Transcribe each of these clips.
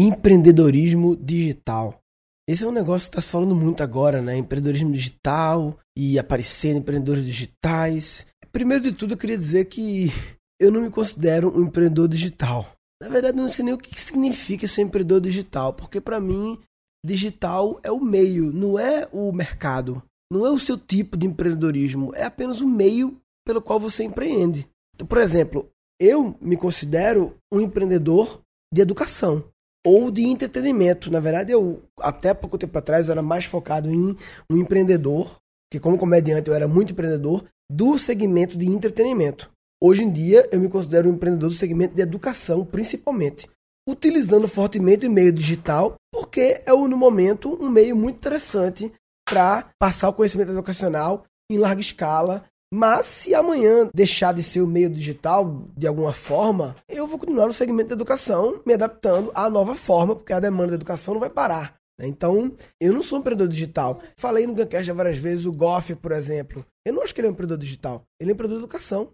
empreendedorismo digital. Esse é um negócio que está se falando muito agora, né? Empreendedorismo digital e aparecendo empreendedores digitais. Primeiro de tudo, eu queria dizer que eu não me considero um empreendedor digital. Na verdade, eu não sei nem o que significa ser empreendedor digital, porque para mim, digital é o meio, não é o mercado. Não é o seu tipo de empreendedorismo, é apenas o meio pelo qual você empreende. Então, por exemplo, eu me considero um empreendedor de educação ou de entretenimento. Na verdade, eu até pouco tempo atrás eu era mais focado em um empreendedor, que como comediante eu era muito empreendedor do segmento de entretenimento. Hoje em dia, eu me considero um empreendedor do segmento de educação, principalmente, utilizando fortemente o meio digital, porque é, no momento, um meio muito interessante para passar o conhecimento educacional em larga escala mas se amanhã deixar de ser o meio digital de alguma forma, eu vou continuar no segmento da educação, me adaptando à nova forma, porque a demanda da educação não vai parar. Né? Então, eu não sou um empreendedor digital. Falei no Guncast já várias vezes, o Goff, por exemplo. Eu não acho que ele é um empreendedor digital. Ele é um empreendedor de educação.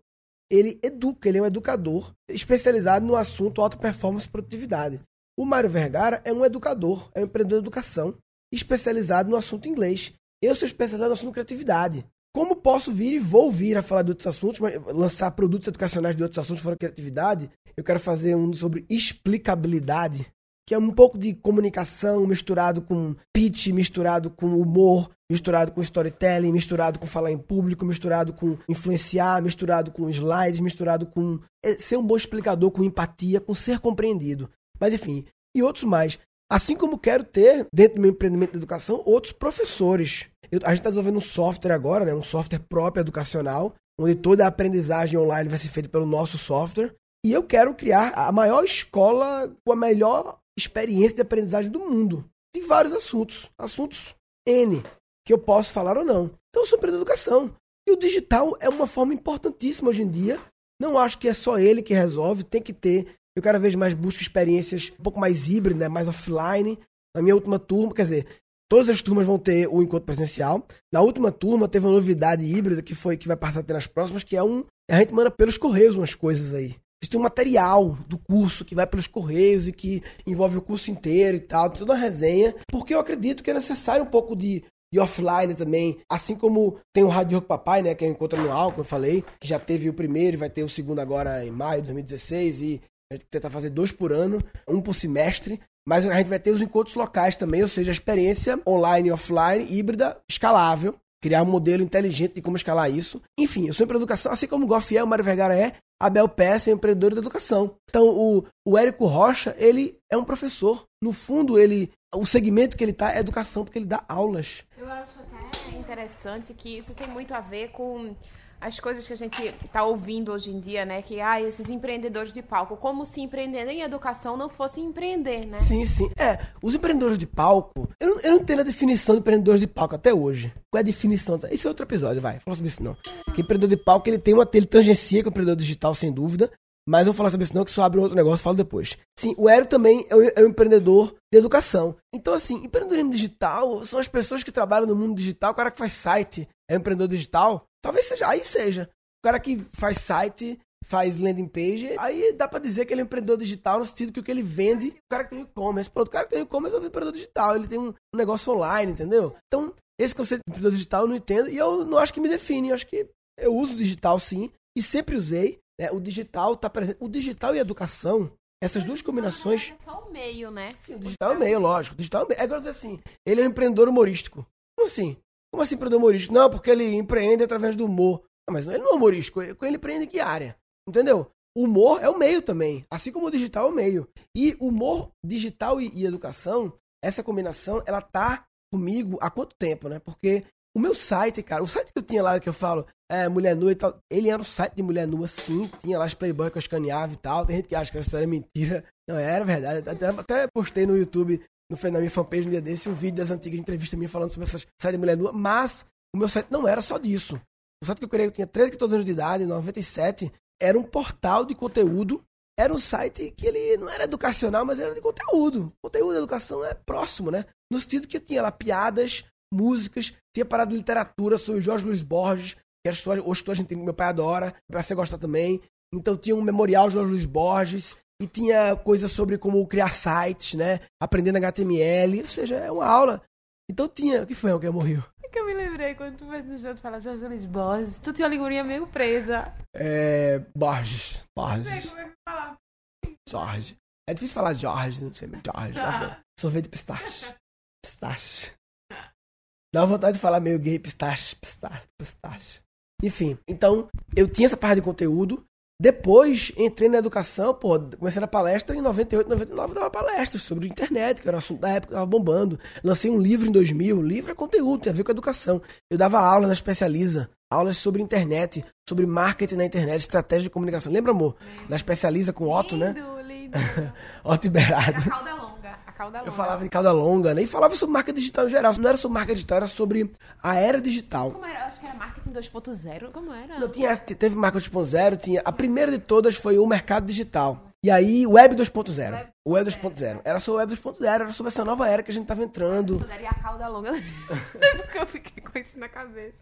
Ele educa, ele é um educador especializado no assunto alta performance e produtividade. O Mário Vergara é um educador, é um empreendedor de educação especializado no assunto inglês. Eu sou especializado no assunto criatividade. Como posso vir e vou vir a falar de outros assuntos, mas lançar produtos educacionais de outros assuntos fora criatividade, eu quero fazer um sobre explicabilidade, que é um pouco de comunicação misturado com pitch, misturado com humor, misturado com storytelling, misturado com falar em público, misturado com influenciar, misturado com slides, misturado com é, ser um bom explicador, com empatia, com ser compreendido. Mas enfim, e outros mais. Assim como quero ter, dentro do meu empreendimento de educação, outros professores. Eu, a gente está desenvolvendo um software agora, né, um software próprio educacional, onde toda a aprendizagem online vai ser feita pelo nosso software. E eu quero criar a maior escola com a melhor experiência de aprendizagem do mundo. De vários assuntos. Assuntos N, que eu posso falar ou não. Então eu sou empreendedor de educação. E o digital é uma forma importantíssima hoje em dia. Não acho que é só ele que resolve, tem que ter eu cada vez mais busco experiências um pouco mais híbridas, né, mais offline. Na minha última turma, quer dizer, todas as turmas vão ter o encontro presencial. Na última turma teve uma novidade híbrida que foi que vai passar a ter nas próximas, que é um. A gente manda pelos correios umas coisas aí. Existe um material do curso que vai pelos correios e que envolve o curso inteiro e tal, toda uma resenha, porque eu acredito que é necessário um pouco de, de offline também, assim como tem o Rádio Papai, né, que é o encontro anual, que eu falei, que já teve o primeiro e vai ter o segundo agora em maio de 2016 e a gente tenta fazer dois por ano, um por semestre. Mas a gente vai ter os encontros locais também, ou seja, a experiência online e offline, híbrida, escalável. Criar um modelo inteligente de como escalar isso. Enfim, eu sou empreendedor de educação, assim como o Goff é, o Mário Vergara é, a Bel Peça é empreendedor de educação. Então, o, o Érico Rocha, ele é um professor. No fundo, ele o segmento que ele está é educação, porque ele dá aulas. Eu acho até interessante que isso tem muito a ver com as coisas que a gente está ouvindo hoje em dia, né? Que ah, esses empreendedores de palco, como se empreender em educação não fosse empreender, né? Sim, sim. É, os empreendedores de palco, eu não, eu não tenho a definição de empreendedores de palco até hoje. Qual é a definição? Esse é outro episódio, vai. Fala sobre isso não. Que empreendedor de palco, ele tem uma ele tangencia com o empreendedor digital, sem dúvida. Mas vou falar sobre isso não, que só abre um outro negócio, falo depois. Sim, o Hélio também é um, é um, empreendedor de educação. Então, assim, empreendedorismo digital são as pessoas que trabalham no mundo digital, o cara que faz site é um empreendedor digital. Talvez seja, aí seja. O cara que faz site, faz landing page, aí dá pra dizer que ele é um empreendedor digital no sentido que o que ele vende, o cara que tem e-commerce. O cara que tem e-commerce é um empreendedor digital, ele tem um, um, negócio online, entendeu? Então, esse conceito de empreendedor digital eu não entendo e eu não acho que me define. Eu acho que eu uso digital sim, e sempre usei. Né? O digital tá presente. O digital e a educação, essas duas combinações. É só o meio, né? Sim, o digital é o meio, lógico. O digital é o meio. Agora, assim, ele é um empreendedor humorístico. Como assim? Como assim empreendedor humorístico? Não, porque ele empreende através do humor. Não, mas ele não é humorístico, ele, ele empreende em que área? Entendeu? O humor é o meio também, assim como o digital é o meio. E humor digital e, e educação, essa combinação, ela tá comigo há quanto tempo, né? Porque o meu site, cara, o site que eu tinha lá, que eu falo, é, mulher nua e tal, ele era um site de mulher nua, sim, tinha lá as Playboy que eu escaneava e tal. Tem gente que acha que essa história é mentira. Não, era verdade. Até, até postei no YouTube no, na minha fanpage no dia desse um vídeo das antigas entrevistas minha falando sobre essa site de mulher nua, mas o meu site não era só disso. O site que eu criei, eu tinha 13, 14 anos de idade, 97, era um portal de conteúdo, era um site que ele não era educacional, mas era de conteúdo. Conteúdo de educação é próximo, né? No sentido que tinha lá piadas, músicas, tinha parada de literatura sobre Jorge Luiz Borges, que hoje a gente tem, meu pai adora, você gosta também. Então tinha um memorial Jorge Luiz Borges, e tinha coisas sobre como criar sites, né? Aprendendo HTML, ou seja, é uma aula. Então tinha. O que foi que morreu? É que eu me lembrei quando tu fez no show, tu fala Jorge Luiz Borges, tu tinha a lingurinha meio presa. É. Borges. Borges. Não sei como é que fala. Jorge. É difícil falar Jorge, não sei, Jorge. Ah. Sorvete de pistache. Pistache. Dá vontade de falar meio gay, pistache, pistache, pistache. Enfim, então eu tinha essa parte de conteúdo. Depois entrei na educação, pô, comecei na palestra em 98, 99, eu dava palestras sobre internet, que era o assunto da época, tava bombando. Lancei um livro em 2000, o livro é conteúdo, tem a ver com educação. Eu dava aula na Especializa, aulas sobre internet, sobre marketing na internet, estratégia de comunicação. Lembra, amor? Na Especializa com Otto, né? Lindo, lindo. Otto Iberado. Cauda longa. Eu falava de cauda longa, né? E falava sobre marca digital em geral. Não era sobre marca digital, era sobre a era digital. Como era? Acho que era marketing 2.0. Como era? Não, tinha, teve marca 2.0, tinha. A primeira de todas foi o mercado digital. E aí, Web 2.0. O Web 2.0. Era sobre o Web 2.0, era sobre essa nova era que a gente tava entrando. E a cauda longa. Porque eu fiquei com isso na cabeça.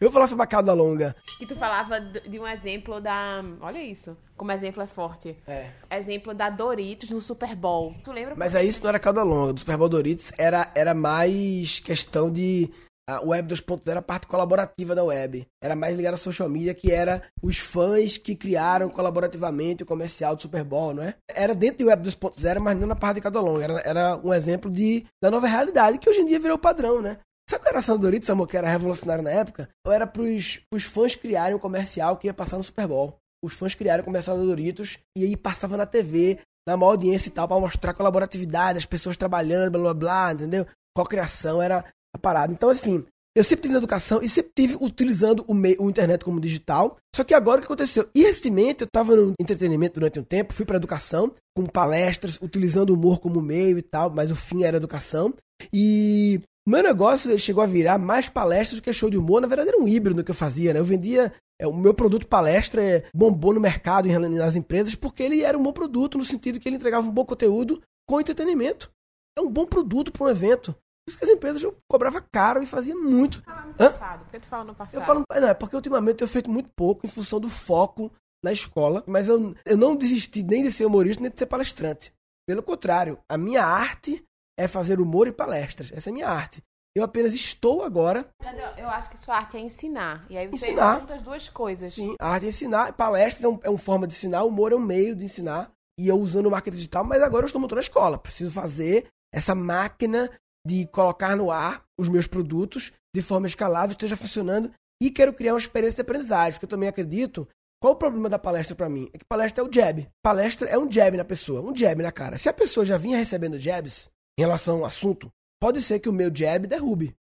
Eu falava sobre a cauda longa. E tu falava de de um exemplo da. Olha isso. Como exemplo é forte. É. Exemplo da Doritos no Super Bowl. Tu lembra? Mas aí isso não era cauda longa. Do Super Bowl Doritos era, era mais questão de. A Web 2.0 era a parte colaborativa da web. Era mais ligada à social media, que era os fãs que criaram colaborativamente o comercial do Super Bowl, não é? Era dentro do Web 2.0, mas não na parte de cauda longa. Era, era um exemplo de, da nova realidade, que hoje em dia virou padrão, né? Sabe qual era a do Doritos, amor, que era revolucionário na época? Ou era pros, pros fãs criarem um comercial que ia passar no Super Bowl. Os fãs criaram o comercial do Doritos e aí passava na TV, na maior audiência e tal, pra mostrar colaboratividade, as pessoas trabalhando, blá blá blá, entendeu? Co-criação era a parada. Então, assim, eu sempre tive educação e sempre tive utilizando o, meio, o internet como digital. Só que agora o que aconteceu? E recentemente eu estava no entretenimento durante um tempo, fui para educação, com palestras, utilizando o humor como meio e tal, mas o fim era educação. E o meu negócio chegou a virar mais palestras do que show de humor. Na verdade, era um híbrido que eu fazia, né? Eu vendia. é, o meu produto palestra é, bombou no mercado, nas empresas, porque ele era um bom produto, no sentido que ele entregava um bom conteúdo com entretenimento. É um bom produto para um evento. Por isso que as empresas eu cobrava caro e fazia muito. Fala no Hã? passado. Por que tu fala no passado? Eu falo, não, é porque ultimamente eu tenho feito muito pouco em função do foco na escola, mas eu, eu não desisti nem de ser humorista nem de ser palestrante. Pelo contrário, a minha arte é fazer humor e palestras. Essa é a minha arte. Eu apenas estou agora, Eu, eu acho que sua arte é ensinar. E aí você Ensinar. junta as duas coisas. sim, a arte é ensinar, palestras é, um, é uma forma de ensinar, humor é um meio de ensinar, e eu usando o marketing digital, mas agora eu estou montando a escola. Preciso fazer essa máquina de colocar no ar os meus produtos de forma escalável, esteja funcionando, e quero criar uma experiência de aprendizagem, porque eu também acredito. Qual o problema da palestra pra mim? É que palestra é o jab. Palestra é um jab na pessoa, um jab na cara. Se a pessoa já vinha recebendo jabs em relação ao assunto, pode ser que o meu jab derrube.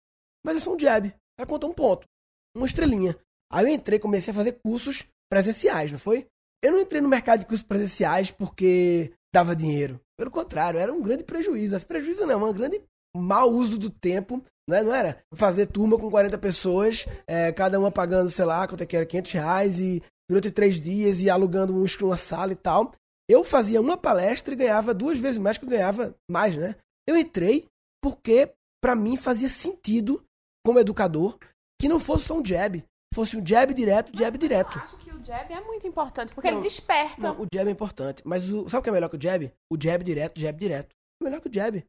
Mas é só um jab. Vai contar um ponto. Uma estrelinha. Aí eu entrei, comecei a fazer cursos presenciais, não foi? Eu não entrei no mercado de cursos presenciais porque dava dinheiro. Pelo contrário, era um grande prejuízo. Prejuízo não, é um grande mau uso do tempo. Não, é? não era? Fazer turma com 40 pessoas, é, cada uma pagando, sei lá, quanto é que era, 500 reais e durante três dias e alugando um, uma sala e tal. Eu fazia uma palestra e ganhava duas vezes mais que eu ganhava mais, né? Eu entrei porque, pra mim, fazia sentido, como educador, que não fosse só um jab. Fosse um jab direto, jab direto. Eu acho que o jab é muito importante, porque Não, ele desperta. Não, o jab é importante. Mas o, sabe o que é melhor que o jab? O jab direto, jab direto. É melhor que o jab.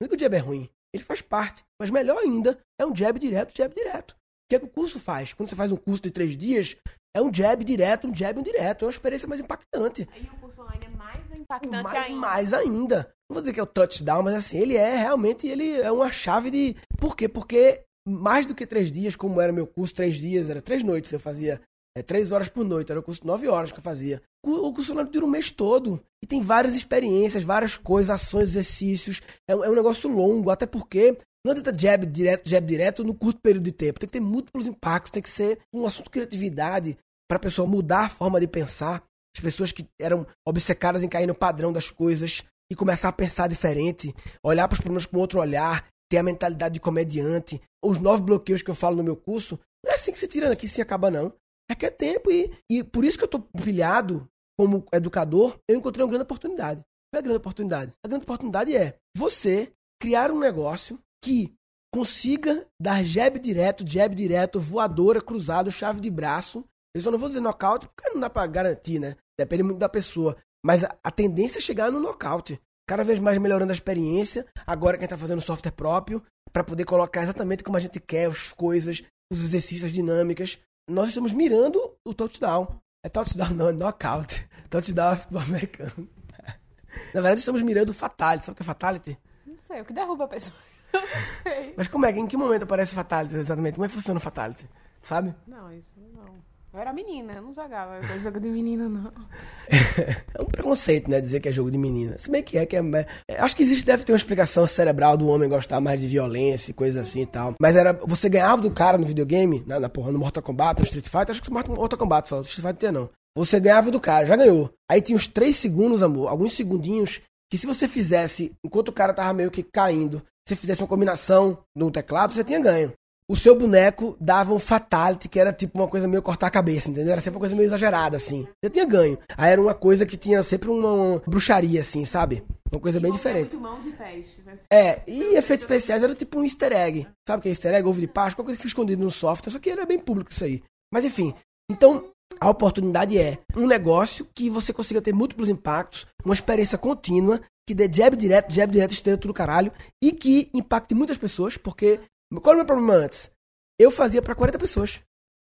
Não é que o jab é ruim. Ele faz parte. Mas melhor ainda é um jab direto, jab direto. O que é que o curso faz? Quando você faz um curso de três dias, é um jab direto, um jab um direto. É uma experiência mais impactante. Aí o curso online é mais impactante mais, ainda. mais ainda. Não vou dizer que é o touchdown, mas assim, ele é realmente, ele é uma chave de... Por quê? Porque mais do que três dias, como era meu curso, três dias, era três noites, eu fazia é, três horas por noite, era o curso de nove horas que eu fazia. O curso online dura um mês todo. E tem várias experiências, várias coisas, ações, exercícios. É, um- é um negócio longo, até porque não adianta jab direto, jab direto no curto período de tempo. Tem que ter múltiplos impactos, tem que ser um assunto de criatividade para a pessoa mudar a forma de pensar. As pessoas que eram obcecadas em cair no padrão das coisas e começar a pensar diferente, olhar para os problemas com outro olhar, ter a mentalidade de comediante. Os nove bloqueios que eu falo no meu curso, não é assim que se tira daqui, se acaba não. Requer tempo e, e por isso que eu tô pilhado como educador, eu encontrei uma grande oportunidade. Qual é a grande oportunidade? A grande oportunidade é você criar um negócio que consiga dar jab direto, jab direto, voadora, cruzado, chave de braço. Eu só não vou dizer nocaute porque não dá pra garantir, né? Depende muito da pessoa. Mas a, a tendência é chegar no nocaute. Cada vez mais melhorando a experiência. Agora quem está fazendo software próprio, para poder colocar exatamente como a gente quer as coisas, os exercícios, as dinâmicas. Nós estamos mirando o touchdown. É touchdown, não, é knockout. Touchdown é futebol americano. Na verdade, estamos mirando o fatality. Sabe o que é fatality? Não sei, o que derruba a pessoa. Eu não sei. Mas como é? Em que momento aparece o fatality exatamente? Como é que funciona o fatality? Sabe? Não, isso não. Eu era menina, eu não jogava jogo de menina, não. é um preconceito, né? Dizer que é jogo de menina. Se bem que é, que é. acho que existe, deve ter uma explicação cerebral do homem gostar mais de violência e coisa assim e tal. Mas era. Você ganhava do cara no videogame, na, na porra, no Mortal Kombat, no Street Fighter, acho que no Mortal Kombat só. Street Fighter não. Você ganhava do cara, já ganhou. Aí tinha uns três segundos, amor, alguns segundinhos, que se você fizesse, enquanto o cara tava meio que caindo, se você fizesse uma combinação no teclado, você tinha ganho o seu boneco dava um fatality, que era tipo uma coisa meio cortar a cabeça, entendeu? Era sempre uma coisa meio exagerada, assim. Eu tinha ganho. Aí era uma coisa que tinha sempre uma, uma bruxaria, assim, sabe? Uma coisa e bem diferente. Mãos e pés. É, e efeitos especiais era tipo um easter egg. Sabe o que é easter egg? Ovo de Páscoa, qualquer coisa que fica escondido no software. Só que era bem público isso aí. Mas enfim. Então, a oportunidade é um negócio que você consiga ter múltiplos impactos, uma experiência contínua, que dê jab direto, jab direto, esteja tudo caralho, e que impacte muitas pessoas, porque qual era o meu problema antes? Eu fazia para 40 pessoas.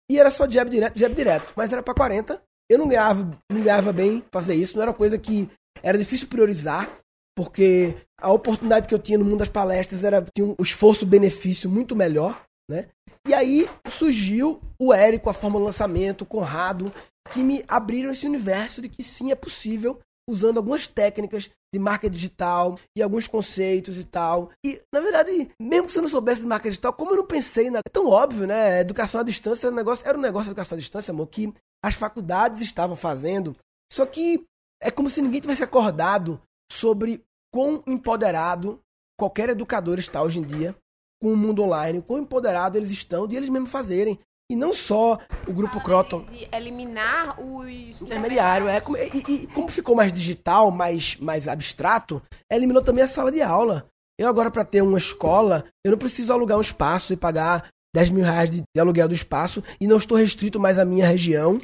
E era só jab direto, jab direto. Mas era para 40. Eu não ganhava, não ganhava bem fazer isso. Não era coisa que era difícil priorizar. Porque a oportunidade que eu tinha no mundo das palestras era tinha um esforço-benefício muito melhor, né? E aí surgiu o Érico, a do lançamento, o Conrado, que me abriram esse universo de que sim, é possível usando algumas técnicas de marca digital e alguns conceitos e tal. E, na verdade, mesmo que você não soubesse de marca digital, como eu não pensei na. É tão óbvio, né? Educação à distância era um negócio, era um negócio de educação à distância, amor, que as faculdades estavam fazendo. Só que é como se ninguém tivesse acordado sobre quão empoderado qualquer educador está hoje em dia com o mundo online, quão empoderado eles estão de eles mesmos fazerem. E não só o grupo Croton. De eliminar os intermediário. É, e, e, como ficou mais digital, mais, mais abstrato, eliminou também a sala de aula. Eu agora, para ter uma escola, eu não preciso alugar um espaço e pagar 10 mil reais de, de aluguel do espaço e não estou restrito mais à minha região,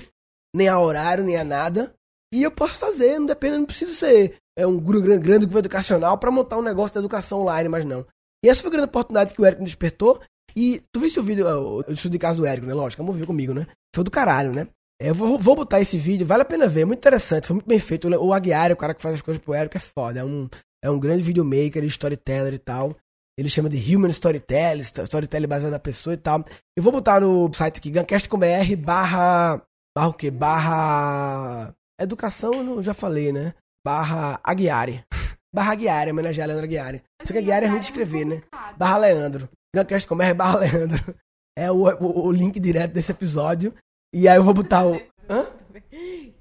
nem a horário, nem a nada. E eu posso fazer, não depende, não preciso ser é, um grande, grande grupo educacional para montar um negócio de educação online, mas não. E essa foi a grande oportunidade que o Eric me despertou. E tu viste o vídeo, o estudo de caso do Érico, né? Lógico, vamos ver comigo, né? Foi do caralho, né? É, eu vou, vou botar esse vídeo, vale a pena ver, muito interessante, foi muito bem feito. O Aguiar, o cara que faz as coisas pro Érico, é foda. É um, é um grande videomaker, storyteller e tal. Ele chama de Human Storytelling, storytelling baseado na pessoa e tal. Eu vou botar no site aqui, guncast.com.br barra. Barra o quê? Barra. Educação, eu já falei, né? Barra Aguiari. barra Aguiari, homenagear Leandro Aguiari. Só que Aguiari é ruim de escrever, né? Barra Leandro. Guncast Comer barra Leandro. É o, o, o, link direto desse episódio. E aí eu vou botar o. Hã?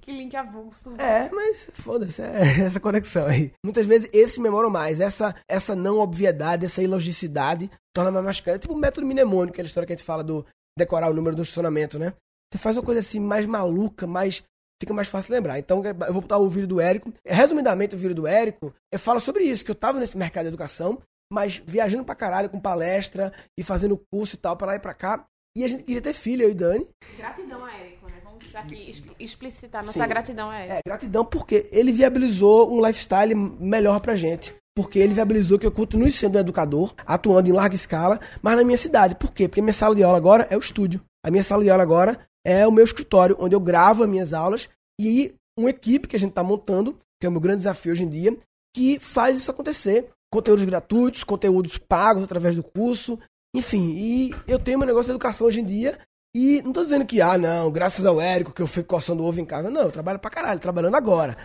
Que link avulso. É, mas foda-se, é essa conexão aí. Muitas vezes esse memoram mais. Essa, essa não obviedade, essa ilogicidade torna mais mascante. É tipo o método mnemônico, aquela história que a gente fala do decorar o número do estacionamento, né? Você faz uma coisa assim mais maluca, mais fica mais fácil lembrar. Então, eu vou botar o vídeo do Érico. Resumidamente, o vídeo do Érico, eu falo sobre isso, que eu tava nesse mercado de educação, mas viajando pra caralho com palestra e fazendo curso e tal, pra lá e pra cá. E a gente queria ter filho, eu e Dani. Gratidão a Érico, né? Vamos aqui explicitar nossa Sim. gratidão a Érico. É, gratidão porque ele viabilizou um lifestyle melhor pra gente. Porque ele viabilizou que eu continue sendo um educador, atuando em larga escala, mas na minha cidade. Por quê? Porque minha sala de aula agora é o estúdio. A minha sala de aula agora é o meu escritório, onde eu gravo as minhas aulas e uma equipe que a gente está montando, que é o meu grande desafio hoje em dia, que faz isso acontecer conteúdos gratuitos, conteúdos pagos através do curso, enfim. E eu tenho meu negócio de educação hoje em dia. E não tô dizendo que, ah, não, graças ao Érico que eu fico coçando ovo em casa. Não, eu trabalho pra caralho, trabalhando agora.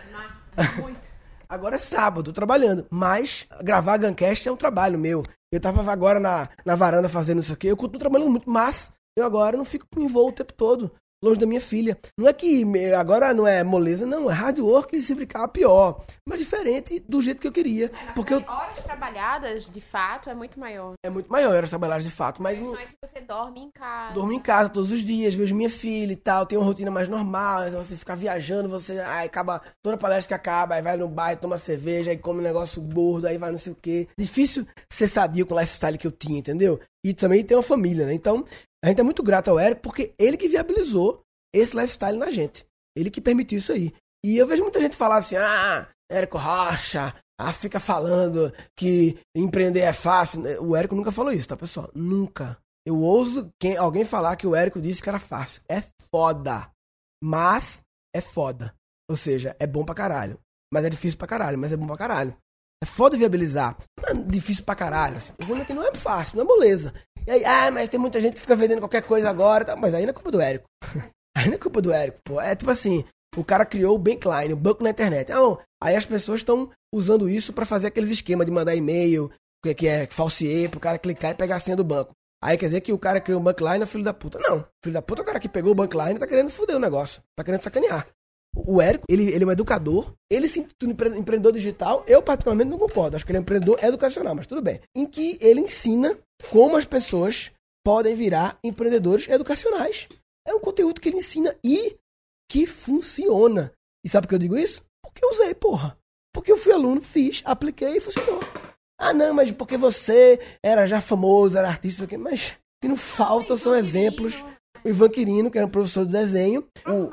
Muito. agora é sábado, trabalhando. Mas gravar Guncast é um trabalho meu. Eu tava agora na, na varanda fazendo isso aqui. Eu continuo trabalhando muito, mas eu agora não fico envolto o tempo todo longe da minha filha. Não é que agora não é moleza, não, é hard work e se brincar pior. Mas diferente do jeito que eu queria. É, porque eu... horas trabalhadas, de fato, é muito maior. É muito maior horas trabalhadas, de fato. Mas não é que você dorme em casa. Dormo em casa todos os dias, vejo minha filha e tal, tenho uma rotina mais normal. Você ficar viajando, você aí acaba toda palestra que acaba, aí vai no bar, toma cerveja, aí come um negócio gordo, aí vai não sei o quê. Difícil ser sadio com o lifestyle que eu tinha, entendeu? E também tem uma família, né? Então, a gente é muito grato ao Eric porque ele que viabilizou esse lifestyle na gente. Ele que permitiu isso aí. E eu vejo muita gente falar assim, ah, Érico Rocha, ah, fica falando que empreender é fácil. O Érico nunca falou isso, tá, pessoal? Nunca. Eu ouso quem, alguém falar que o Érico disse que era fácil. É foda. Mas é foda. Ou seja, é bom pra caralho. Mas é difícil pra caralho, mas é bom pra caralho. É foda viabilizar. Não é difícil pra caralho. Assim. Tô dizendo que não é fácil, não é moleza. E aí, ah, mas tem muita gente que fica vendendo qualquer coisa agora. Tá? Mas aí não é culpa do Érico. aí não é culpa do Érico, pô. É tipo assim, o cara criou o Bankline, o banco na internet. Então, aí as pessoas estão usando isso para fazer aqueles esquemas de mandar e-mail, que, que é falsier, pro cara clicar e pegar a senha do banco. Aí quer dizer que o cara criou o Bankline é filho da puta. Não, filho da puta é o cara que pegou o Bankline e tá querendo foder o negócio. Tá querendo sacanear. O Érico, ele, ele é um educador, ele se intitula empreendedor digital. Eu, particularmente, não concordo. Acho que ele é um empreendedor educacional, mas tudo bem. Em que ele ensina como as pessoas podem virar empreendedores educacionais. É um conteúdo que ele ensina e que funciona. E sabe por que eu digo isso? Porque eu usei, porra. Porque eu fui aluno, fiz, apliquei e funcionou. Ah, não, mas porque você era já famoso, era artista, aqui, mas que não falta são exemplos. O Ivan Quirino, que era um professor de desenho, o,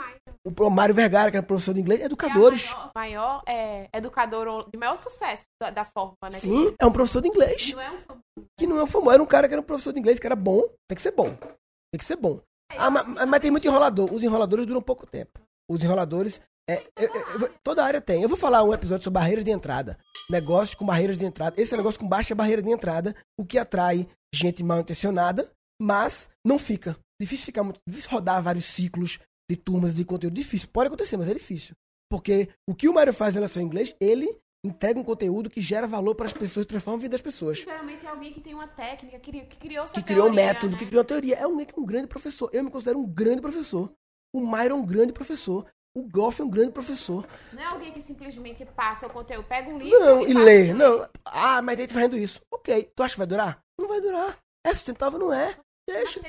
o Mário Vergara, que era professor de inglês, educadores. É maior, maior é, educador de maior sucesso da, da forma, né? Sim, é um professor de inglês. Não é um famoso. Que não é um famoso. Era um cara que era um professor de inglês, que era bom. Tem que ser bom. Tem que ser bom. Ah, mas, mas, tem muito enrolador. Os enroladores duram pouco tempo. Os enroladores. É, eu, eu, toda área tem. Eu vou falar um episódio sobre barreiras de entrada. Negócios com barreiras de entrada. Esse é um negócio com baixa barreira de entrada, o que atrai gente mal intencionada, mas não fica. Difícil ficar muito. Difícil rodar vários ciclos de turmas de conteúdo. Difícil. Pode acontecer, mas é difícil. Porque o que o Mário faz em relação ao inglês, ele entrega um conteúdo que gera valor para as pessoas, transforma a vida das pessoas. Geralmente é alguém que tem uma técnica, que criou sua Que criou um método, né? que criou uma teoria. É um, um grande professor. Eu me considero um grande professor. O Myron é um grande professor. O Goff é um grande professor. Não é alguém que simplesmente passa o conteúdo, pega um livro não, e, e lê. Não, ah, mas tem gente fazendo isso. Ok, tu acha que vai durar? Não vai durar. É sustentável, não é. Deixa.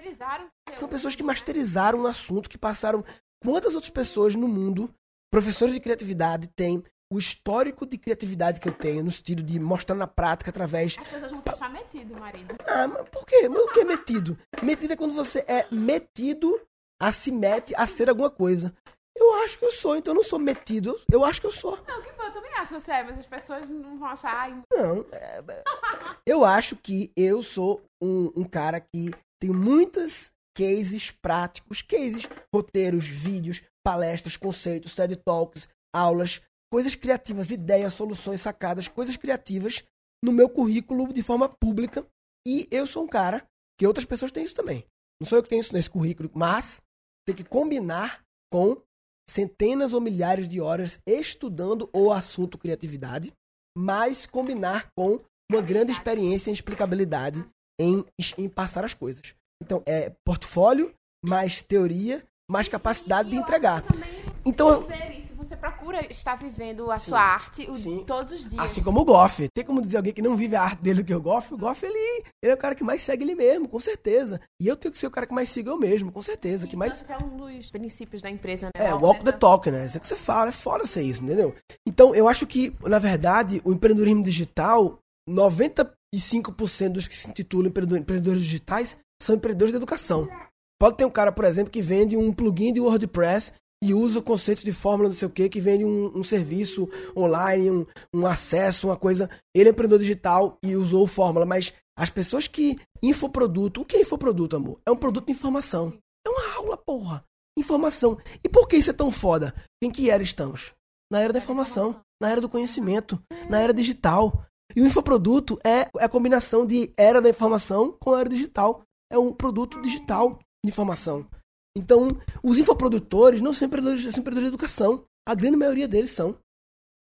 São pessoas que masterizaram o assunto, que passaram. Quantas outras pessoas no mundo, professores de criatividade, têm o histórico de criatividade que eu tenho, no sentido de mostrar na prática através. As pessoas vão te achar metido, marido. Ah, mas por quê? Mas o que é metido? Metido é quando você é metido a se mete a ser alguma coisa. Eu acho que eu sou, então eu não sou metido. Eu acho que eu sou. Não, que bom, eu também acho que você é, mas as pessoas não vão achar. Ai... Não. É... eu acho que eu sou um, um cara que tem muitas cases práticos, cases, roteiros, vídeos, palestras, conceitos, TED Talks, aulas coisas criativas, ideias, soluções, sacadas, coisas criativas no meu currículo de forma pública. E eu sou um cara que outras pessoas têm isso também. Não sou eu que tenho isso nesse currículo, mas tem que combinar com centenas ou milhares de horas estudando o assunto criatividade, mas combinar com uma grande experiência em explicabilidade em, em passar as coisas. Então, é portfólio, mais teoria, mais capacidade de entregar. Então, você procura estar vivendo a sua arte o, todos os dias. Assim como o Goff. Tem como dizer alguém que não vive a arte dele do que o Goff? O Goff, ele, ele é o cara que mais segue ele mesmo, com certeza. E eu tenho que ser o cara que mais siga eu mesmo, com certeza. que mais... é um dos princípios da empresa, né? É, walk the talk, né? Isso é que você fala, é foda ser isso, entendeu? Então, eu acho que, na verdade, o empreendedorismo digital, 95% dos que se intitulam empreendedores digitais são empreendedores de educação. Pode ter um cara, por exemplo, que vende um plugin de WordPress e usa o conceito de fórmula não sei o que, que vende um, um serviço online, um, um, acesso, uma coisa. Ele é empreendedor digital e usou fórmula, mas as pessoas que. Infoproduto, o que é infoproduto, amor? É um produto de informação. É uma aula, porra. Informação. E por que isso é tão foda? Em que era estamos? Na era da informação, na era do conhecimento, na era digital. E o infoproduto é, é a combinação de era da informação com a era digital. É um produto digital de informação. Então, os infoprodutores não são empreendedores, são empreendedores de educação. A grande maioria deles são.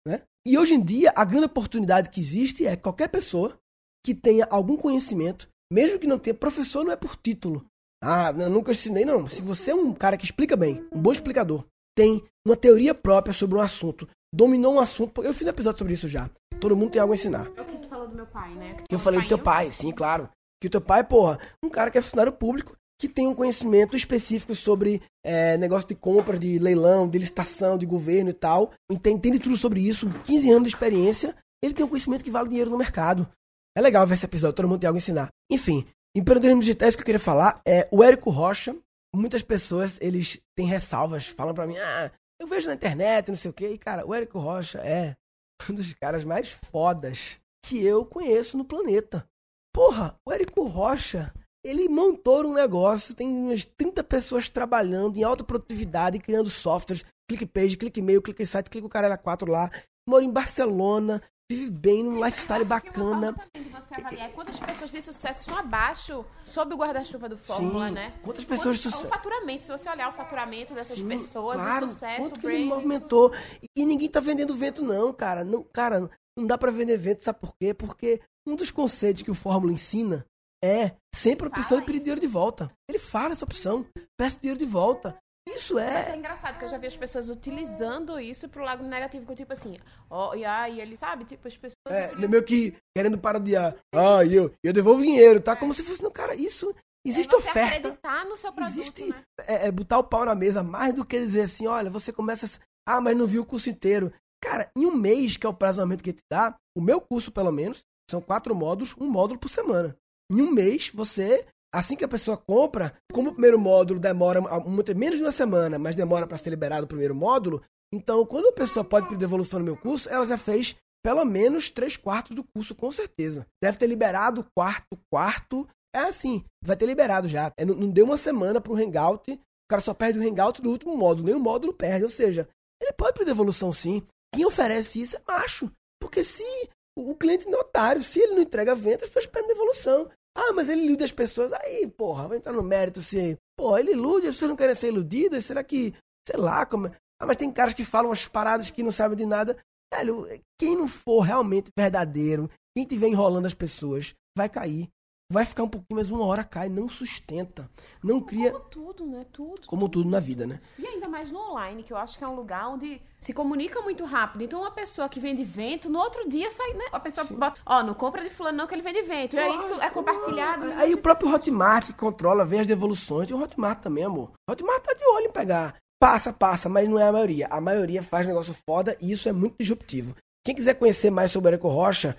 Né? E hoje em dia, a grande oportunidade que existe é qualquer pessoa que tenha algum conhecimento, mesmo que não tenha, professor não é por título. Ah, eu nunca ensinei, não. Se você é um cara que explica bem, um bom explicador, tem uma teoria própria sobre um assunto, dominou um assunto. Eu fiz um episódio sobre isso já. Todo mundo tem algo a ensinar. É o que tu falou do meu pai, né? Eu falei do teu pai, sim, claro. Que o teu pai, porra, um cara que é funcionário público, que tem um conhecimento específico sobre é, negócio de compra, de leilão, de licitação, de governo e tal, entende, tudo sobre isso, 15 anos de experiência, ele tem um conhecimento que vale dinheiro no mercado. É legal ver esse episódio, todo mundo tem algo a ensinar. Enfim, empreendedorismo digitais que eu queria falar é o Érico Rocha. Muitas pessoas, eles têm ressalvas, falam para mim, ah, Eu vejo na internet, não sei o quê, e, cara, o Érico Rocha é um dos caras mais fodas que eu conheço no planeta. Porra, o Érico Rocha, ele montou um negócio, tem umas 30 pessoas trabalhando em alta produtividade, criando softwares, clique page, clique e-mail, clique site, clique o cara era 4 lá, mora em Barcelona, vive bem, num lifestyle bacana. Que uma você avaliar quantas pessoas de sucesso estão abaixo sob o guarda-chuva do Fórmula, Sim. né? Quantas pessoas de sucesso. O faturamento, se você olhar o faturamento dessas Sim, pessoas, claro, o sucesso, quanto o que ele brand. movimentou. E, ninguém tá vendendo vento, não, cara. Não, cara, não dá pra vender vento, sabe por quê? Porque um dos conceitos que o Fórmula ensina é sempre a opção de pedir dinheiro de volta. Ele fala essa opção. Peço dinheiro de volta. Isso Mas é é. engraçado que eu já vi as pessoas utilizando isso pro lado negativo, que eu, tipo assim, ó, e aí ele sabe, tipo, as pessoas. É, utilizam- meio que querendo parodiar. Ah, e eu, eu devolvo dinheiro, tá? Como se fosse. Não, cara, isso. Existe é oferta. acreditar no seu produto, Existe né? é, é botar o pau na mesa mais do que dizer assim, olha, você começa. a- Ah, mas não viu o curso inteiro. Cara, em um mês, que é o prazo que te dá, o meu curso, pelo menos, são quatro módulos, um módulo por semana. Em um mês, você. Assim que a pessoa compra, como o primeiro módulo demora muito, menos de uma semana, mas demora para ser liberado o primeiro módulo, então quando a pessoa pode pedir devolução no meu curso, ela já fez pelo menos três quartos do curso, com certeza. Deve ter liberado o quarto, quarto. É assim, vai ter liberado já. É, não, deu uma semana pro Hangout, o cara só perde o Hangout do último módulo, o módulo perde. Ou seja, ele pode pedir devolução sim. Quem oferece isso é macho. Porque se o o cliente não é otário, se ele não entrega a venda, as pessoas devolução. Ah, mas ele ilude as pessoas. Aí, porra, vai entrar no mérito se. Pô, ele ilude, as pessoas não querem ser iludidas. Será que. Sei lá, como. é? Ah, mas tem caras que falam umas paradas que não sabem de nada. Velho, quem não for realmente verdadeiro, quem estiver enrolando as pessoas, vai cair. Vai ficar um pouquinho, mas uma hora cai, não sustenta. Não cria. Como tudo, né? Tudo. Como tudo na vida, né? E ainda mais no online, que eu acho que é um lugar onde se comunica muito rápido. Então, uma pessoa que vende vento, no outro dia sai, né? A pessoa bota, ó, não compra de fulano não que ele vende vento. E aí isso é compartilhado. né? Aí o próprio Hotmart controla, vê as devoluções. E o Hotmart também, amor. O Hotmart tá de olho em pegar. Passa, passa, mas não é a maioria. A maioria faz negócio foda e isso é muito disruptivo. Quem quiser conhecer mais sobre o Ereco Rocha,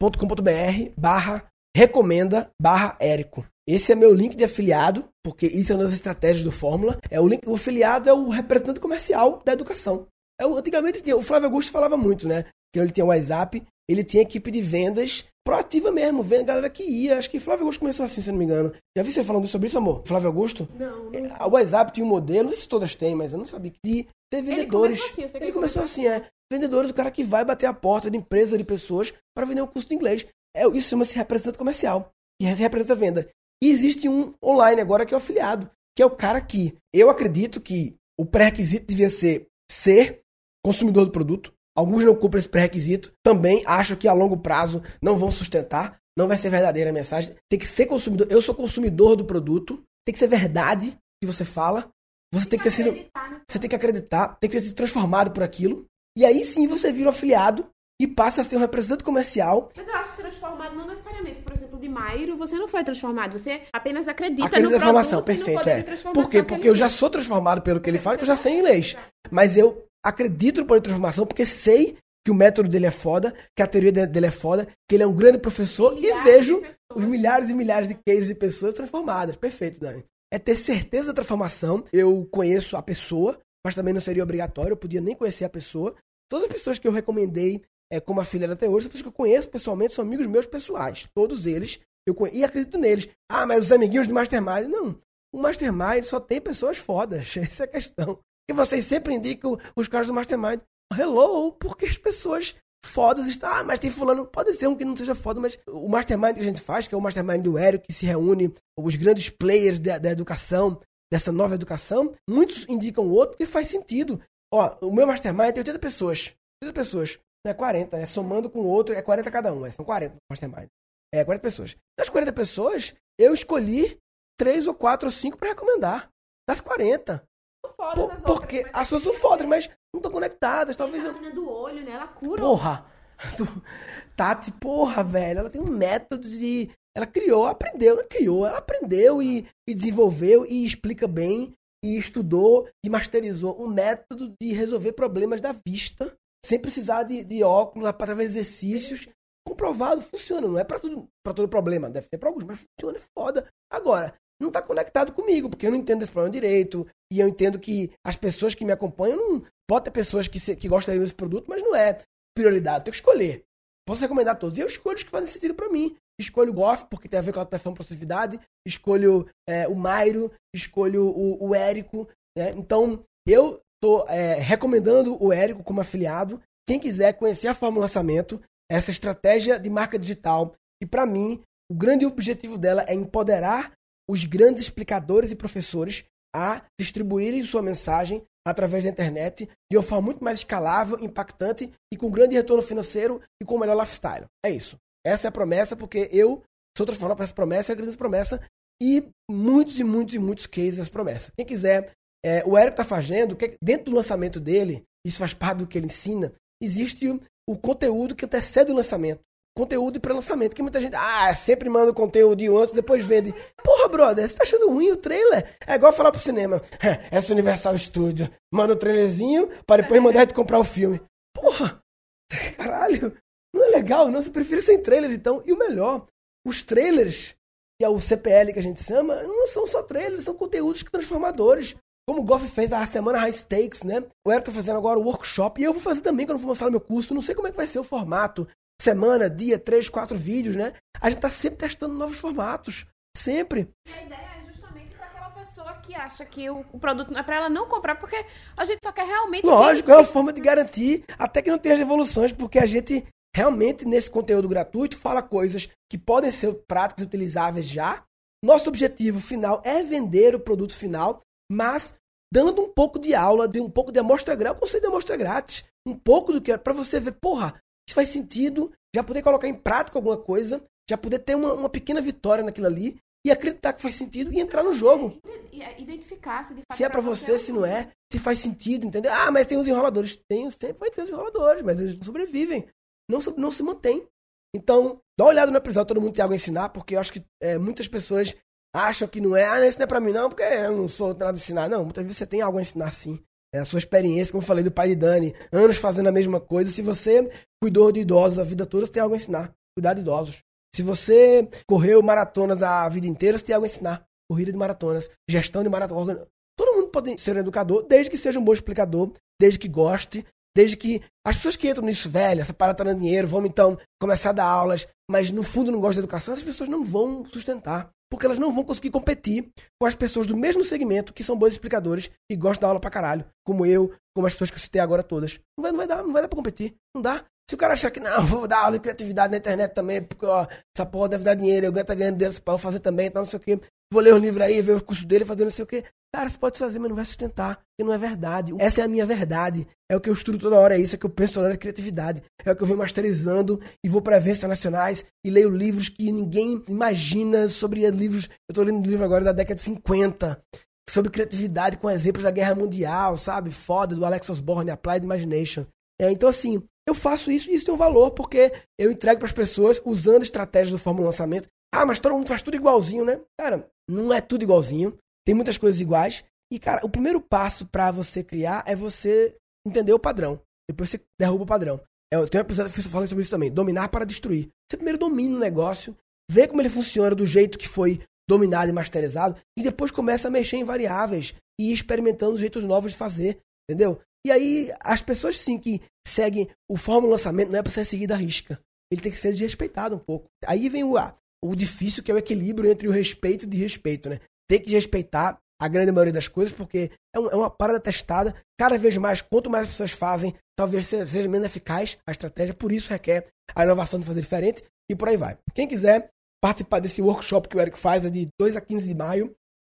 www.murilugan.com.br barra recomenda barra Érico. Esse é meu link de afiliado, porque isso é uma das estratégias do Fórmula. É o, link, o afiliado é o representante comercial da educação. É o- antigamente o Flávio Augusto falava muito, né? Que ele tinha o WhatsApp, ele tinha equipe de vendas proativa mesmo, vendo a galera que ia. Acho que Flávio Augusto começou assim, se não me engano. Já vi você falando sobre isso, amor? Flávio Augusto? Não, É, O WhatsApp tinha um modelo, não sei se todas têm, mas eu não sabia que de ter vendedores. começou assim, eu sei que ele ele começou começou assim, é. Vendedores, o cara que vai bater a porta de empresa, de pessoas, para vender um curso de inglês. É, isso chama-se representante comercial. E representa a venda. E existe um online agora que é o afiliado, que é o cara que eu acredito que o pré-requisito devia ser ser consumidor do produto. Alguns não cumprem esse pré-requisito. Também acho que a longo prazo não vão sustentar. Não vai ser verdadeira a mensagem. Tem que ser consumidor. Eu sou consumidor do produto. Tem que ser verdade o que você fala. Você tem que ter sido. Né? Você tem que acreditar, tem que sido transformado por aquilo. E aí sim você vira um afiliado e passa a ser um representante comercial. Mas eu acho que transformado não necessariamente. Por exemplo, de Mairo, você não foi transformado. Você apenas acredita, Acredita no transformação, produto e no perfeito. poder É. de transformação Por quê? que Porque eu já sou transformado pelo que ele fala, que eu já sei inglês. Mas eu acredito no poder de transformação porque sei que o método dele é foda, que a teoria de- dele é foda, que ele é um grande professor e Milhares vejo de pessoas. os milhares e milhares de cases de pessoas transformadas. Perfeito, Dani. É ter certeza da transformação. Eu conheço a pessoa, mas também não seria obrigatório, eu podia nem conhecer a pessoa. Todas as pessoas que eu recomendei é, como afiliado até hoje, são pessoas que eu conheço pessoalmente, são amigos meus pessoais. Todos eles, eu conheço, e acredito neles. Ah, mas os amiguinhos do Mastermind. Não. O Mastermind só tem pessoas fodas. Essa é a questão. E vocês sempre indicam os caras do Mastermind. Hello, porque as pessoas fodas estão. Ah, mas tem fulano. Pode ser um que não seja foda, mas o Mastermind que a gente faz, que é o Mastermind do Hélio, que se reúne os grandes players da, da educação, dessa nova educação, muitos indicam o outro porque faz sentido. Ó, o meu Mastermind tem 80 pessoas. 80 pessoas. Não é 40, né? Somando com o outro, é 40 cada um. É, são 40 no Mastermind. É, 40 pessoas. Das 40 pessoas, eu escolhi 3 ou 4 ou 5 para recomendar. Das 40. Por- das porque outras, mas as pessoas é são que fodas, mas não estão conectadas. Talvez A eu. menina do olho, né? Ela cura. Porra! Tati, porra, velho. Ela tem um método de. Ela criou, aprendeu, não criou. Ela aprendeu e, e desenvolveu e explica bem. E estudou e masterizou um método de resolver problemas da vista sem precisar de, de óculos, através de exercícios. Comprovado, funciona. Não é pra todo problema. Deve ser pra alguns, mas funciona, é foda. Agora, não está conectado comigo, porque eu não entendo esse problema direito, e eu entendo que as pessoas que me acompanham, não, pode ter pessoas que, se, que gostam desse produto, mas não é prioridade, tenho que escolher. Posso recomendar todos. E eu escolho os que fazem sentido para mim. Escolho o Goff, porque tem a ver com a performance produtividade. Escolho é, o Mairo, escolho o, o Érico. Né? Então, eu estou é, recomendando o Érico como afiliado. Quem quiser conhecer a Fórmula Lançamento, essa estratégia de marca digital, e para mim, o grande objetivo dela é empoderar os grandes explicadores e professores a distribuírem sua mensagem através da internet de uma forma muito mais escalável, impactante e com grande retorno financeiro e com o melhor lifestyle. É isso. Essa é a promessa, porque eu sou transformado por essa promessa, é a grande promessa e muitos e muitos e muitos cases dessa promessa. Quem quiser, é, o Érico está fazendo, que dentro do lançamento dele, isso faz parte do que ele ensina, existe o, o conteúdo que antecede o lançamento conteúdo e pré-lançamento. Que muita gente, ah, sempre manda o conteúdo antes, depois vende. Porra, brother, você tá achando ruim o trailer? É igual falar pro cinema. Essa Universal Studio. Manda o trailerzinho para depois mandar te comprar o filme. Porra! Caralho! Não é legal, não. Você prefere sem trailer, então. E o melhor, os trailers, que é o CPL que a gente chama, não são só trailers, são conteúdos transformadores. Como o Goff fez a semana High Stakes, né? O Eric tá fazendo agora o workshop. E eu vou fazer também quando eu for mostrar no meu curso. Não sei como é que vai ser o formato semana, dia, três, quatro vídeos, né? A gente tá sempre testando novos formatos. Sempre. E a ideia é justamente para aquela pessoa que acha que o, o produto não é para ela não comprar, porque a gente só quer realmente. Lógico, é uma forma de garantir até que não tenha as evoluções, porque a gente realmente, nesse conteúdo gratuito, fala coisas que podem ser práticas e utilizáveis já. Nosso objetivo final é vender o produto final, mas dando um pouco de aula, de um pouco de amostra grátis, o conceito de amostra grátis, um pouco do que é para você ver, porra, isso faz sentido, já poder colocar em prática alguma coisa, já poder ter uma, uma pequena vitória naquilo ali e acreditar que faz sentido e entrar no jogo. É, identificar se de fato Se é pra você, se não é, se faz sentido, entendeu? Ah, mas tem os enroladores. Tem, sempre vai ter os enroladores, mas eles não sobrevivem. Não, não se mantém. Então, dá uma olhada no episódio Todo Mundo Tem Algo a Ensinar, porque eu acho que é, muitas pessoas acham que não é, ah, isso não é pra mim não, porque eu não sou nada a ensinar. Não, muitas vezes você tem algo a ensinar sim. É a sua experiência, como eu falei do pai de Dani, anos fazendo a mesma coisa. Se você cuidou de idosos a vida toda, você tem algo a ensinar. Cuidar de idosos. Se você correu maratonas a vida inteira, você tem algo a ensinar. Corrida de maratonas, gestão de maratonas. Todo mundo pode ser um educador, desde que seja um bom explicador, desde que goste, desde que as pessoas que entram nisso, velho, essa parada tá dando dinheiro, vamos então começar a dar aulas, mas no fundo não gostam da educação, essas pessoas não vão sustentar porque elas não vão conseguir competir com as pessoas do mesmo segmento que são bons explicadores e gostam da aula pra caralho, como eu, como as pessoas que eu citei agora todas. Não vai, não vai dar, não vai dar pra competir. Não dá. Se o cara achar que não, vou dar aula de criatividade na internet também, porque ó, essa porra deve dar dinheiro, eu ganho tá ganhando dinheiro pra eu fazer também, tá, não sei o quê. Vou ler os livros aí, ver o curso dele, fazer não sei o quê. Cara, você pode fazer, mas não vai sustentar, porque não é verdade. Essa é a minha verdade. É o que eu estudo toda hora, é isso é que eu penso toda hora, é criatividade. É o que eu venho masterizando e vou para eventos internacionais e leio livros que ninguém imagina sobre livros. Eu tô lendo um livro agora da década de 50, sobre criatividade com exemplos da Guerra Mundial, sabe? Foda, do Alex Osborne, Applied Imagination. É, então, assim, eu faço isso e isso tem um valor, porque eu entrego para as pessoas usando estratégias do Fórmula Lançamento. Ah, mas todo mundo faz tudo igualzinho, né? Cara, não é tudo igualzinho. Tem muitas coisas iguais. E, cara, o primeiro passo para você criar é você entender o padrão. Depois você derruba o padrão. Eu tenho um episódio que eu falando sobre isso também. Dominar para destruir. Você primeiro domina o negócio, vê como ele funciona do jeito que foi dominado e masterizado, e depois começa a mexer em variáveis e ir experimentando jeitos novos de fazer. Entendeu? E aí, as pessoas sim que seguem o fórmula lançamento não é para ser seguido à risca. Ele tem que ser desrespeitado um pouco. Aí vem o, ah, o difícil, que é o equilíbrio entre o respeito e o desrespeito, né? Tem que respeitar a grande maioria das coisas, porque é, um, é uma parada testada. Cada vez mais, quanto mais as pessoas fazem, talvez seja menos eficaz a estratégia. Por isso requer a inovação de fazer diferente e por aí vai. Quem quiser participar desse workshop que o Eric faz, é de 2 a 15 de maio.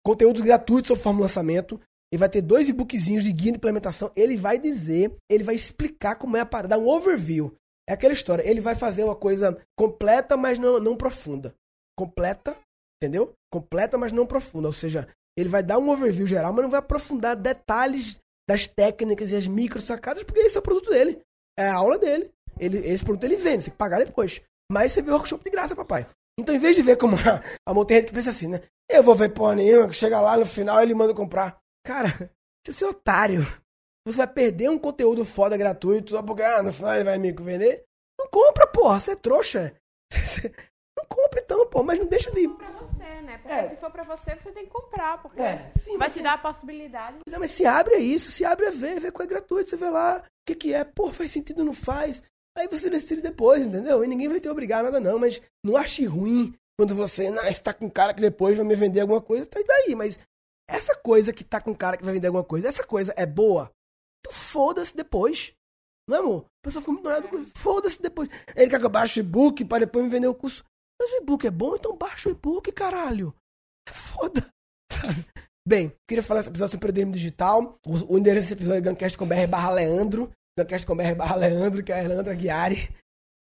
Conteúdos gratuitos sobre forma lançamento. E vai ter dois e-bookzinhos de guia de implementação. Ele vai dizer, ele vai explicar como é a parada, dar um overview. É aquela história. Ele vai fazer uma coisa completa, mas não, não profunda. Completa, entendeu? Completa, mas não profunda. Ou seja, ele vai dar um overview geral, mas não vai aprofundar detalhes das técnicas e as micro sacadas, porque esse é o produto dele. É a aula dele. Ele, esse produto ele vende, você tem que pagar depois. Mas você vê o workshop de graça, papai. Então, em vez de ver como a, a montanha que pensa assim, né? Eu vou ver porra nenhuma, que chega lá no final ele manda comprar. Cara, você é otário. Você vai perder um conteúdo foda gratuito só porque ah, no final ele vai me vender. Não compra, porra, você é trouxa. não compra então, pô, mas não deixa de. Pra você né? Porque é. se for para você, você tem que comprar, porque é. Sim, vai te dar a possibilidade. Mas, é, mas se abre a isso, se abre a ver, vê qual é gratuito, você vê lá o que, que é, pô, faz sentido, não faz. Aí você decide depois, entendeu? E ninguém vai te obrigar a nada, não. Mas não ache ruim quando você não, está com um cara que depois vai me vender alguma coisa, tá e daí? Mas essa coisa que tá com um cara que vai vender alguma coisa, essa coisa é boa, foda-se depois. Não é, amor? A pessoa fica muito noiada com Foda-se depois. Ele quer que eu baixe o e-book para depois me vender o curso. Mas o e-book é bom, então baixa o e-book, caralho. É foda. Bem, queria falar esse episódio sobre empreendedorismo digital. O, o endereço desse episódio é gancast.com.br barra Leandro. Gancast.com.br barra Leandro, que é Leandro Aguiari.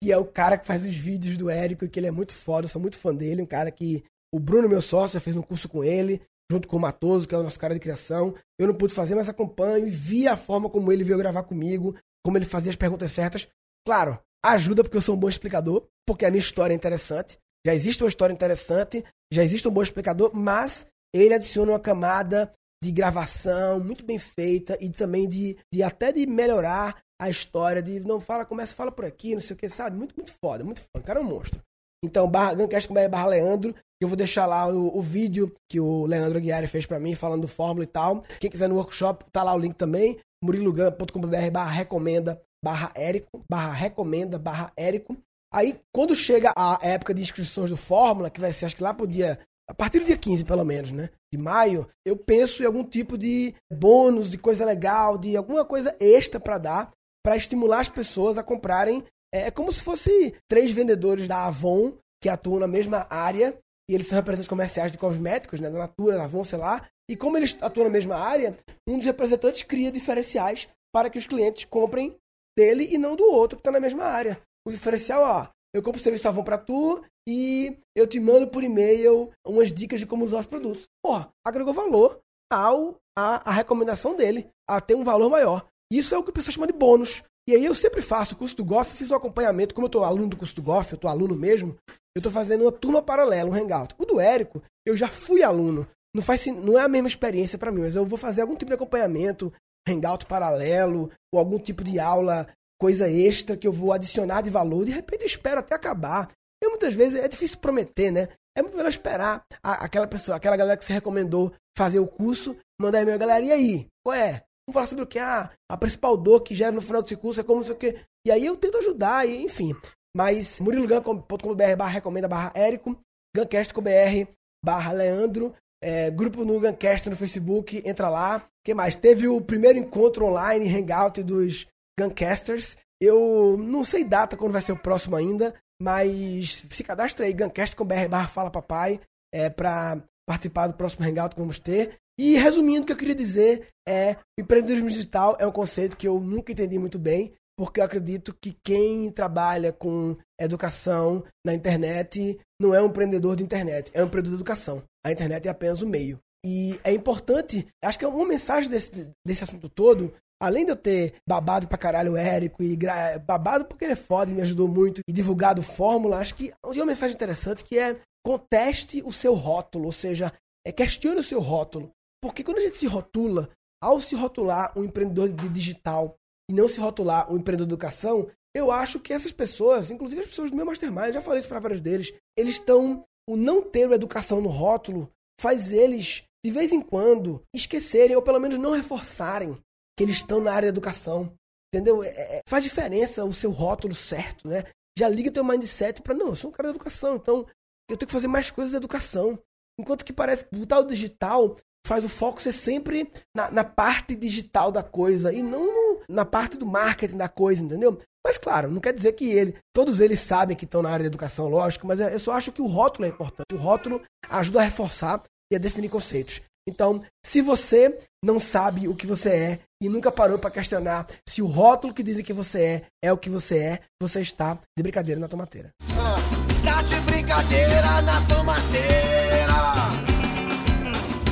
Que é o cara que faz os vídeos do Érico e que ele é muito foda. Eu sou muito fã dele. Um cara que o Bruno, meu sócio, já fez um curso com ele junto com o Matoso, que é o nosso cara de criação. Eu não pude fazer, mas acompanho e vi a forma como ele veio gravar comigo, como ele fazia as perguntas certas. Claro, ajuda porque eu sou um bom explicador, porque a minha história é interessante. Já existe uma história interessante, já existe um bom explicador, mas ele adiciona uma camada de gravação muito bem feita e também de, de até de melhorar a história, de não fala, começa, fala por aqui, não sei o que, sabe? Muito, muito foda, muito foda. O cara é um monstro. Então, barra, gancast.com.br barra Leandro. Eu vou deixar lá o, o, vídeo que o Leandro Aguiari fez para mim, falando do fórmula e tal. Quem quiser no workshop, tá lá o link também. murilogan.com.br barra recomenda, barra Érico, barra recomenda, barra Érico. Aí, quando chega a época de inscrições do Fórmula, que vai ser, acho que lá pro dia... A partir do dia 15, pelo menos, né? De maio, eu penso em algum tipo de bônus, de coisa legal, de alguma coisa extra para dar, para estimular as pessoas a comprarem é, é como se fosse três vendedores da Avon que atuam na mesma área e eles são representantes comerciais de cosméticos, né, da Natura, da Avon, sei lá. E como eles atuam na mesma área, um dos representantes cria diferenciais para que os clientes comprem dele e não do outro que está na mesma área. O diferencial, ó, eu compro o serviço Avon para tu e eu te mando por e-mail umas dicas de como usar os produtos. Porra, agregou valor ao a, a recomendação dele, a ter um valor maior. Isso é o que o pessoal chama de bônus. E aí eu sempre faço o curso do GOF, fiz o acompanhamento, como eu tô aluno do curso do GOF, eu tô aluno mesmo, eu tô fazendo uma turma paralela, um hangout. O do Érico, eu já fui aluno. Não, faz, não é a mesma experiência para mim, mas eu vou fazer algum tipo de acompanhamento, hangout paralelo, ou algum tipo de aula, coisa extra que eu vou adicionar de valor. De repente eu espero até acabar. Eu muitas vezes é difícil prometer, né? É muito melhor esperar a, aquela pessoa, aquela galera que você recomendou fazer o curso, mandar e-mail, galera, e aí? Qual é? Vamos falar sobre o que? Ah, a principal dor que gera no final desse curso é como sei o que. E aí eu tento ajudar, e, enfim. Mas murilogan.com.br barra recomenda barra Érico, gancast.com.br barra Leandro, é, grupo no Gancast no Facebook, entra lá. que mais? Teve o primeiro encontro online, hangout dos Guncasters. Eu não sei data quando vai ser o próximo ainda, mas se cadastra aí, gancast.com.br barra fala papai, é, para participar do próximo hangout que vamos ter. E resumindo, o que eu queria dizer é: empreendedorismo digital é um conceito que eu nunca entendi muito bem, porque eu acredito que quem trabalha com educação na internet não é um empreendedor de internet, é um empreendedor de educação. A internet é apenas o meio. E é importante, acho que é uma mensagem desse, desse assunto todo, além de eu ter babado pra caralho o Érico e babado porque ele é foda e me ajudou muito e divulgado fórmula, acho que tem uma mensagem interessante que é conteste o seu rótulo, ou seja, é questione o seu rótulo. Porque quando a gente se rotula, ao se rotular um empreendedor de digital e não se rotular um empreendedor de educação, eu acho que essas pessoas, inclusive as pessoas do meu mastermind, já falei isso para vários deles, eles estão. O não ter educação no rótulo faz eles, de vez em quando, esquecerem ou pelo menos não reforçarem que eles estão na área da educação. Entendeu? É, é, faz diferença o seu rótulo certo, né? Já liga teu mindset para não, eu sou um cara da educação, então eu tenho que fazer mais coisas da educação. Enquanto que parece que o digital faz o foco ser sempre na, na parte digital da coisa e não no, na parte do marketing da coisa, entendeu? Mas claro, não quer dizer que ele, todos eles sabem que estão na área de educação, lógico, mas eu só acho que o rótulo é importante. O rótulo ajuda a reforçar e a definir conceitos. Então, se você não sabe o que você é e nunca parou para questionar se o rótulo que dizem que você é é o que você é, você está de brincadeira na tomateira. Ah, tá de brincadeira na tomateira.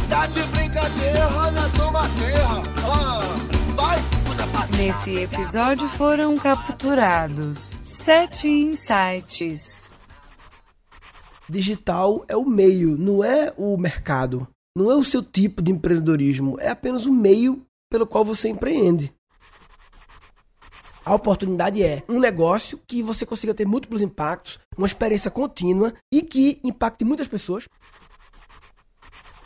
Tá de brincadeira na. Ah, vai, Nesse episódio foram capturados sete insights. Digital é o meio, não é o mercado. Não é o seu tipo de empreendedorismo, é apenas o meio pelo qual você empreende. A oportunidade é um negócio que você consiga ter múltiplos impactos, uma experiência contínua e que impacte muitas pessoas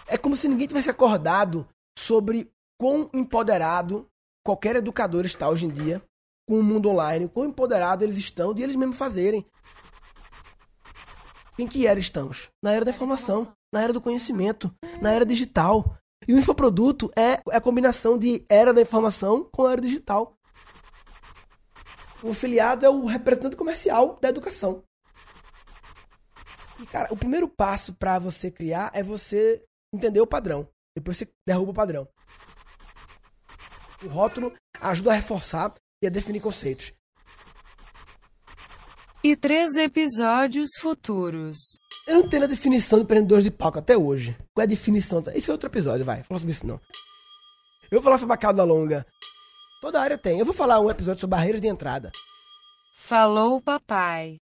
É como se ninguém tivesse acordado sobre quão empoderado qualquer educador está hoje em dia com o mundo online, quão empoderado eles estão de eles mesmos fazerem. Em que era estamos? Na era da informação, na era do conhecimento, na era digital. E o infoproduto é a combinação de era da informação com a era digital. O afiliado é o representante comercial da educação. E, cara, o primeiro passo para você criar é você entender o padrão. Depois você derruba o padrão. O rótulo ajuda a reforçar e a definir conceitos. E três episódios futuros. Eu não tenho a definição de empreendedores de palco até hoje. Qual é a definição? Esse é outro episódio, vai. Fala sobre isso não. Eu vou falar sobre a cauda longa. Toda área tem. Eu vou falar um episódio sobre barreiras de entrada. Falou, papai.